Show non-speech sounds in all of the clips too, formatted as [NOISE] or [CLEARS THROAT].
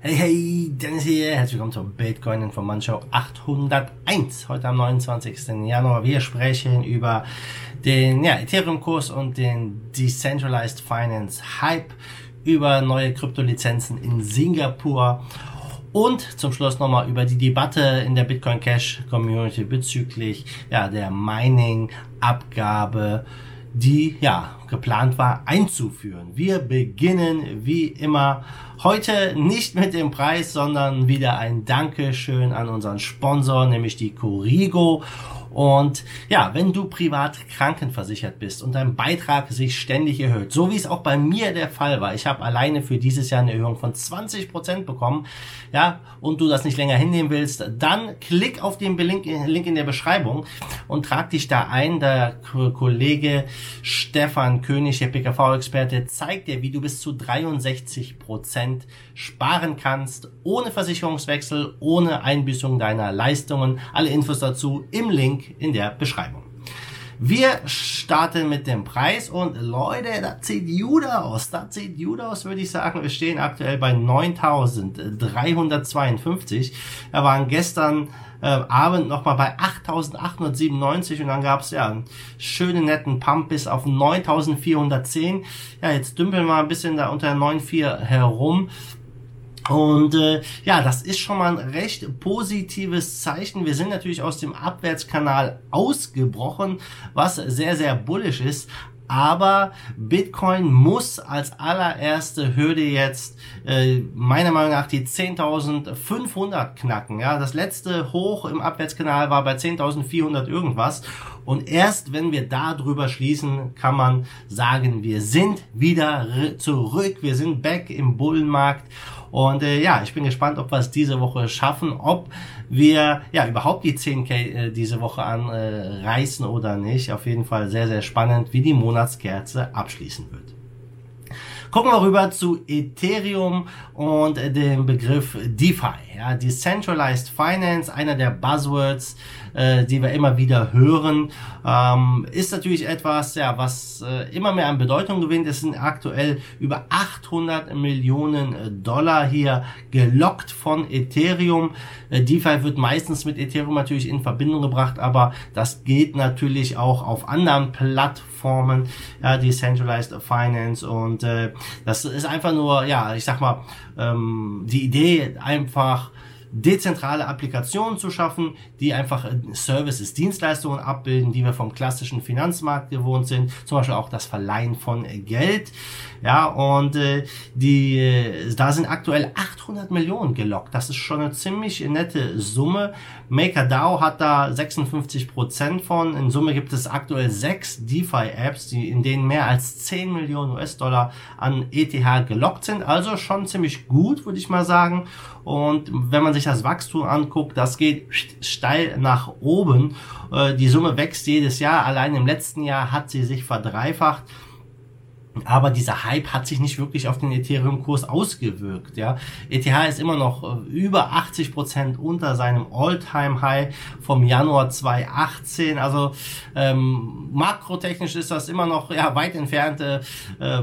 Hey, hey, Dennis hier. Herzlich willkommen zur Bitcoin Informant Show 801. Heute am 29. Januar. Wir sprechen über den ja, Ethereum-Kurs und den Decentralized Finance Hype, über neue Kryptolizenzen in Singapur und zum Schluss nochmal über die Debatte in der Bitcoin Cash Community bezüglich ja, der Mining-Abgabe die ja geplant war einzuführen. Wir beginnen wie immer heute nicht mit dem Preis, sondern wieder ein Dankeschön an unseren Sponsor, nämlich die Corigo. Und ja, wenn du privat krankenversichert bist und dein Beitrag sich ständig erhöht, so wie es auch bei mir der Fall war, ich habe alleine für dieses Jahr eine Erhöhung von 20 Prozent bekommen, ja, und du das nicht länger hinnehmen willst, dann klick auf den Link, in der Beschreibung und trag dich da ein. Der Kollege Stefan König, der PKV-Experte, zeigt dir, wie du bis zu 63 Prozent sparen kannst, ohne Versicherungswechsel, ohne Einbüßung deiner Leistungen. Alle Infos dazu im Link in der Beschreibung. Wir starten mit dem Preis und Leute, das sieht gut aus. Das sieht gut aus, würde ich sagen. Wir stehen aktuell bei 9.352. Wir waren gestern äh, Abend nochmal bei 8.897 und dann gab es ja einen schönen netten Pump bis auf 9.410. Ja, jetzt dümpeln wir ein bisschen da unter 9.4 herum. Und äh, ja, das ist schon mal ein recht positives Zeichen. Wir sind natürlich aus dem Abwärtskanal ausgebrochen, was sehr, sehr bullisch ist. Aber Bitcoin muss als allererste Hürde jetzt äh, meiner Meinung nach die 10.500 knacken. Ja, das letzte Hoch im Abwärtskanal war bei 10.400 irgendwas. Und erst wenn wir da drüber schließen, kann man sagen, wir sind wieder zurück. Wir sind back im Bullenmarkt. Und äh, ja, ich bin gespannt, ob wir es diese Woche schaffen, ob wir ja überhaupt die 10k äh, diese Woche anreißen äh, oder nicht. Auf jeden Fall sehr, sehr spannend, wie die Monatskerze abschließen wird. Gucken wir rüber zu Ethereum und dem Begriff DeFi. Ja, Decentralized Finance, einer der Buzzwords, äh, die wir immer wieder hören, ähm, ist natürlich etwas, ja, was äh, immer mehr an Bedeutung gewinnt. Es sind aktuell über 800 Millionen Dollar hier gelockt von Ethereum. Äh, DeFi wird meistens mit Ethereum natürlich in Verbindung gebracht, aber das geht natürlich auch auf anderen Plattformen, ja, Decentralized Finance und äh, das ist einfach nur, ja, ich sag mal, ähm, die Idee einfach dezentrale Applikationen zu schaffen, die einfach äh, Services, Dienstleistungen abbilden, die wir vom klassischen Finanzmarkt gewohnt sind, zum Beispiel auch das Verleihen von Geld. Ja, und äh, die, äh, da sind aktuell 800 Millionen gelockt. Das ist schon eine ziemlich nette Summe. MakerDAO hat da 56 Prozent von. In Summe gibt es aktuell sechs DeFi-Apps, die in denen mehr als 10 Millionen US-Dollar an ETH gelockt sind. Also schon ziemlich gut, würde ich mal sagen. Und wenn man sich das Wachstum anguckt, das geht steil nach oben. Äh, die Summe wächst jedes Jahr. Allein im letzten Jahr hat sie sich verdreifacht. Aber dieser Hype hat sich nicht wirklich auf den Ethereum-Kurs ausgewirkt. Ja, ETH ist immer noch äh, über 80 Prozent unter seinem All-Time-High vom Januar 2018. Also ähm, makrotechnisch ist das immer noch ja, weit entfernt, äh,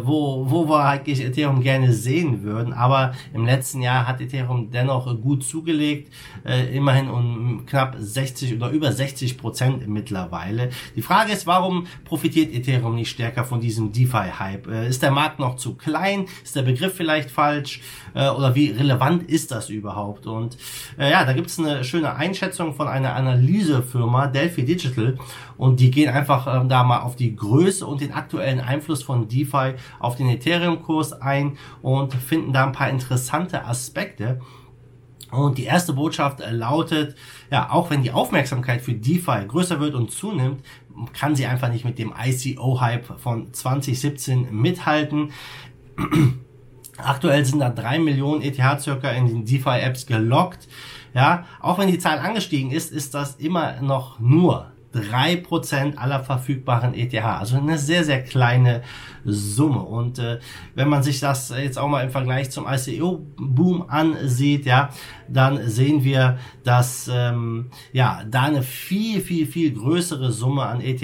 wo, wo wir eigentlich Ethereum gerne sehen würden. Aber im letzten Jahr hat Ethereum dennoch gut zugelegt, äh, immerhin um knapp 60 oder über 60 Prozent mittlerweile. Die Frage ist, warum profitiert Ethereum nicht stärker von diesem DeFi-Hype? Äh, ist der Markt noch zu klein? Ist der Begriff vielleicht falsch? Äh, oder wie relevant ist das überhaupt? Und äh, ja, da gibt es eine schöne Einschätzung von einer Analysefirma, Delphi Digital. Und die gehen einfach äh, da mal auf die Größe und den aktuellen Einfluss von DeFi auf den Ethereum-Kurs ein und finden da ein paar interessante Aspekte. Und die erste Botschaft lautet, ja, auch wenn die Aufmerksamkeit für DeFi größer wird und zunimmt, kann sie einfach nicht mit dem ICO-Hype von 2017 mithalten. [CLEARS THROAT] Aktuell sind da drei Millionen ETH circa in den DeFi-Apps gelockt. Ja, auch wenn die Zahl angestiegen ist, ist das immer noch nur drei Prozent aller verfügbaren ETH. Also eine sehr, sehr kleine Summe. Und äh, wenn man sich das jetzt auch mal im Vergleich zum ICO-Boom ansieht, ja, dann sehen wir, dass ähm, ja da eine viel, viel, viel größere Summe an ETH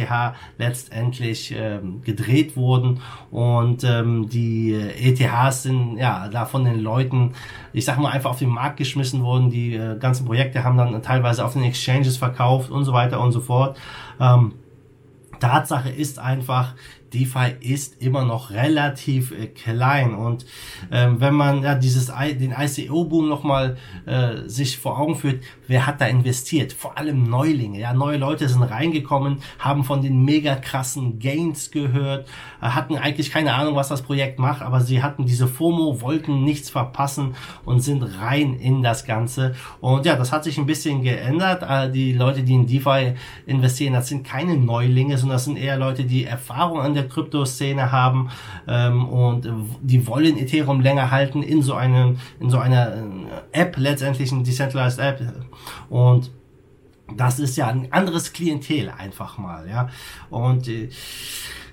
letztendlich ähm, gedreht wurden. Und ähm, die ETHs sind ja da von den Leuten ich sag mal, einfach auf den Markt geschmissen wurden. Die äh, ganzen Projekte haben dann teilweise auf den Exchanges verkauft und so weiter und so fort. Ähm, Tatsache ist einfach, DeFi ist immer noch relativ äh, klein und ähm, wenn man ja dieses I den ICO-Boom nochmal äh, sich vor Augen führt, wer hat da investiert? Vor allem Neulinge, ja, neue Leute sind reingekommen, haben von den mega krassen Gains gehört, äh, hatten eigentlich keine Ahnung, was das Projekt macht, aber sie hatten diese FOMO, wollten nichts verpassen und sind rein in das Ganze und ja, das hat sich ein bisschen geändert. Äh, die Leute, die in DeFi investieren, das sind keine Neulinge, sondern das sind eher Leute, die Erfahrung an der der Kryptoszene haben ähm, und die wollen Ethereum länger halten in so einem in so einer äh, App letztendlich ein decentralized App und das ist ja ein anderes Klientel einfach mal, ja. Und äh,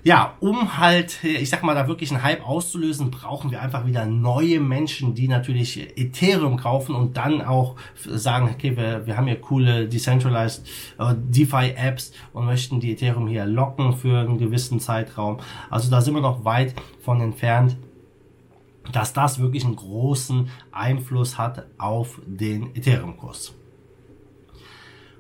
ja, um halt, ich sag mal, da wirklich einen Hype auszulösen, brauchen wir einfach wieder neue Menschen, die natürlich Ethereum kaufen und dann auch sagen, okay, wir, wir haben hier coole Decentralized äh, DeFi-Apps und möchten die Ethereum hier locken für einen gewissen Zeitraum. Also da sind wir noch weit von entfernt dass das wirklich einen großen Einfluss hat auf den Ethereum-Kurs.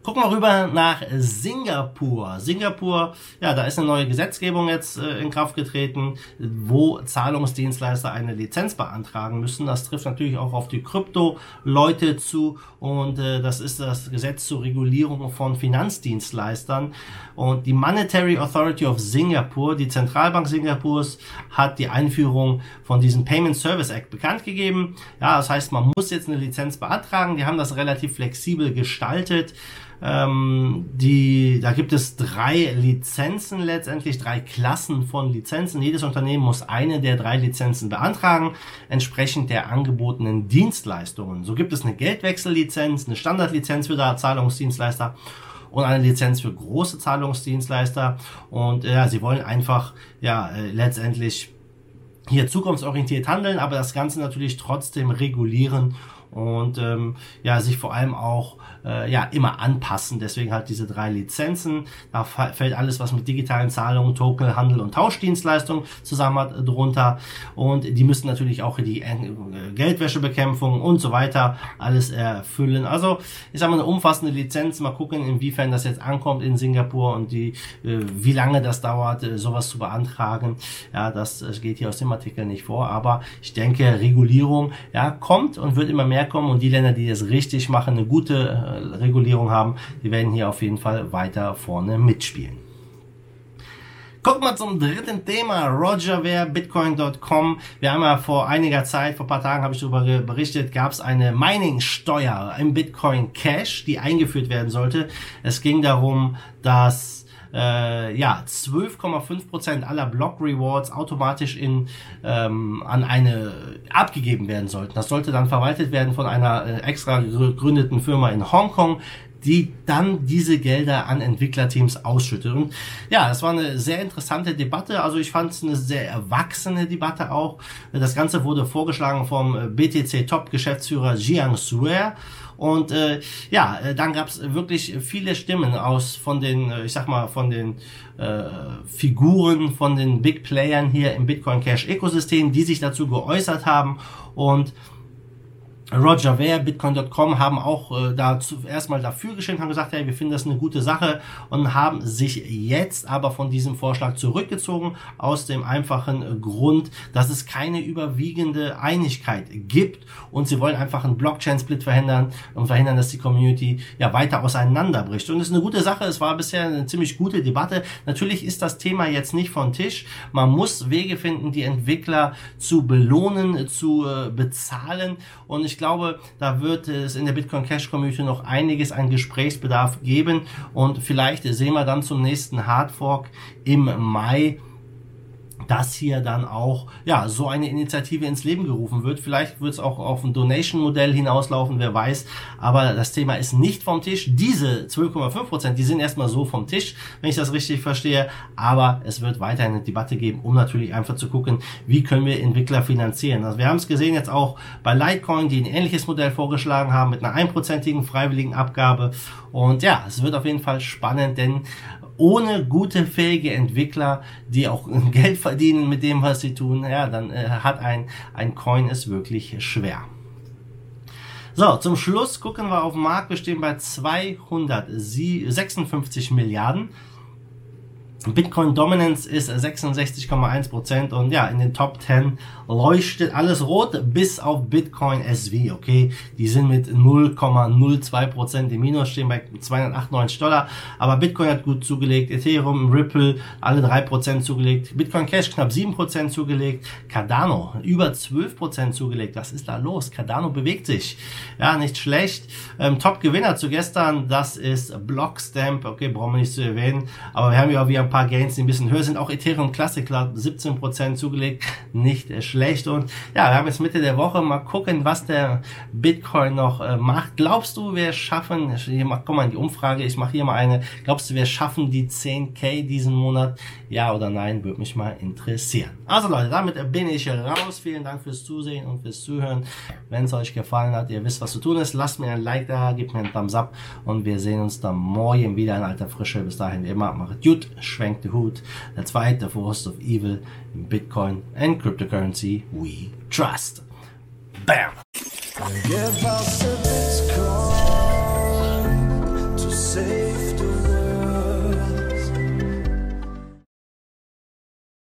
Gucken wir rüber nach Singapur. Singapur, ja, da ist eine neue Gesetzgebung jetzt äh, in Kraft getreten, wo Zahlungsdienstleister eine Lizenz beantragen müssen. Das trifft natürlich auch auf die Krypto-Leute zu und äh, das ist das Gesetz zur Regulierung von Finanzdienstleistern. Und die Monetary Authority of Singapore, die Zentralbank Singapurs, hat die Einführung von diesem Payment Service Act bekannt gegeben. Ja, das heißt, man muss jetzt eine Lizenz beantragen. Die haben das relativ flexibel gestaltet. Ähm, die, da gibt es drei Lizenzen letztendlich, drei Klassen von Lizenzen. Jedes Unternehmen muss eine der drei Lizenzen beantragen, entsprechend der angebotenen Dienstleistungen. So gibt es eine Geldwechsellizenz, eine Standardlizenz für Zahlungsdienstleister und eine Lizenz für große Zahlungsdienstleister. Und ja, sie wollen einfach ja äh, letztendlich hier zukunftsorientiert handeln, aber das Ganze natürlich trotzdem regulieren und ähm, ja sich vor allem auch äh, ja immer anpassen. Deswegen halt diese drei Lizenzen. Da fällt alles, was mit digitalen Zahlungen, Token, Handel und Tauschdienstleistungen zusammen hat, drunter. Und die müssen natürlich auch die äh, Geldwäschebekämpfung und so weiter alles erfüllen. Also ich sage mal eine umfassende Lizenz. Mal gucken, inwiefern das jetzt ankommt in Singapur und die äh, wie lange das dauert, äh, sowas zu beantragen. Ja, das, das geht hier aus dem Artikel nicht vor. Aber ich denke, Regulierung ja kommt und wird immer mehr kommen und die Länder, die es richtig machen, eine gute äh, Regulierung haben, die werden hier auf jeden Fall weiter vorne mitspielen. Gucken wir zum dritten Thema, Roger Bitcoin.com. Wir haben ja vor einiger Zeit, vor ein paar Tagen habe ich darüber berichtet, gab es eine Mining-Steuer im Bitcoin Cash, die eingeführt werden sollte. Es ging darum, dass äh, ja 12,5% aller Block Rewards automatisch in ähm, an eine abgegeben werden sollten. Das sollte dann verwaltet werden von einer äh, extra gegründeten Firma in Hongkong, die dann diese Gelder an Entwicklerteams ausschüttet. Und ja, das war eine sehr interessante Debatte. Also ich fand es eine sehr erwachsene Debatte auch. Das Ganze wurde vorgeschlagen vom BTC Top Geschäftsführer Jiang Sue und äh, ja, äh, dann gab es wirklich viele Stimmen aus von den, äh, ich sag mal, von den äh, Figuren, von den Big Playern hier im Bitcoin Cash Ökosystem, die sich dazu geäußert haben. Und Roger Ver, Bitcoin.com haben auch äh, dazu erstmal dafür gestimmt, haben gesagt, hey, wir finden das eine gute Sache und haben sich jetzt aber von diesem Vorschlag zurückgezogen aus dem einfachen Grund, dass es keine überwiegende Einigkeit gibt und sie wollen einfach einen Blockchain-Split verhindern und verhindern, dass die Community ja weiter auseinanderbricht. Und es ist eine gute Sache, es war bisher eine ziemlich gute Debatte. Natürlich ist das Thema jetzt nicht von Tisch. Man muss Wege finden, die Entwickler zu belohnen, zu äh, bezahlen und ich glaube, da wird es in der Bitcoin Cash Community noch einiges an Gesprächsbedarf geben. Und vielleicht sehen wir dann zum nächsten Hardfork im Mai dass hier dann auch ja so eine Initiative ins Leben gerufen wird. Vielleicht wird es auch auf ein Donation-Modell hinauslaufen, wer weiß. Aber das Thema ist nicht vom Tisch. Diese 12,5 Prozent, die sind erstmal so vom Tisch, wenn ich das richtig verstehe. Aber es wird weiter eine Debatte geben, um natürlich einfach zu gucken, wie können wir Entwickler finanzieren. Also wir haben es gesehen jetzt auch bei Litecoin, die ein ähnliches Modell vorgeschlagen haben mit einer einprozentigen freiwilligen Abgabe. Und ja, es wird auf jeden Fall spannend, denn ohne gute, fähige Entwickler, die auch [LAUGHS] Geld verdienen mit dem, was sie tun, ja, dann äh, hat ein, ein Coin es wirklich schwer. So, zum Schluss gucken wir auf den Markt. Wir stehen bei 256 Milliarden. Bitcoin Dominance ist 66,1% und ja, in den Top 10 leuchtet alles rot, bis auf Bitcoin SV, okay? Die sind mit 0,02% im Minus, stehen bei 298 Dollar, aber Bitcoin hat gut zugelegt, Ethereum, Ripple, alle 3% zugelegt, Bitcoin Cash knapp 7% zugelegt, Cardano über 12% zugelegt, was ist da los? Cardano bewegt sich, ja, nicht schlecht. Ähm, Top-Gewinner zu gestern, das ist Blockstamp, okay, brauchen wir nicht zu erwähnen, aber wir haben ja auch wieder ein paar Gains, die ein bisschen höher sind, auch Ethereum Classic Club 17% zugelegt, nicht schlecht. Und ja, wir haben jetzt Mitte der Woche. Mal gucken, was der Bitcoin noch äh, macht. Glaubst du, wir schaffen, hier mal, komm mal in die Umfrage, ich mache hier mal eine. Glaubst du, wir schaffen die 10k diesen Monat? Ja oder nein, würde mich mal interessieren. Also Leute, damit bin ich raus. Vielen Dank fürs Zusehen und fürs Zuhören. Wenn es euch gefallen hat, ihr wisst, was zu tun ist. Lasst mir ein Like da, gebt mir einen Thumbs up und wir sehen uns dann morgen wieder in alter Frische. Bis dahin immer, macht gut, schwenkt the hood. Let's fight the forces of evil in Bitcoin and cryptocurrency we trust. Bam!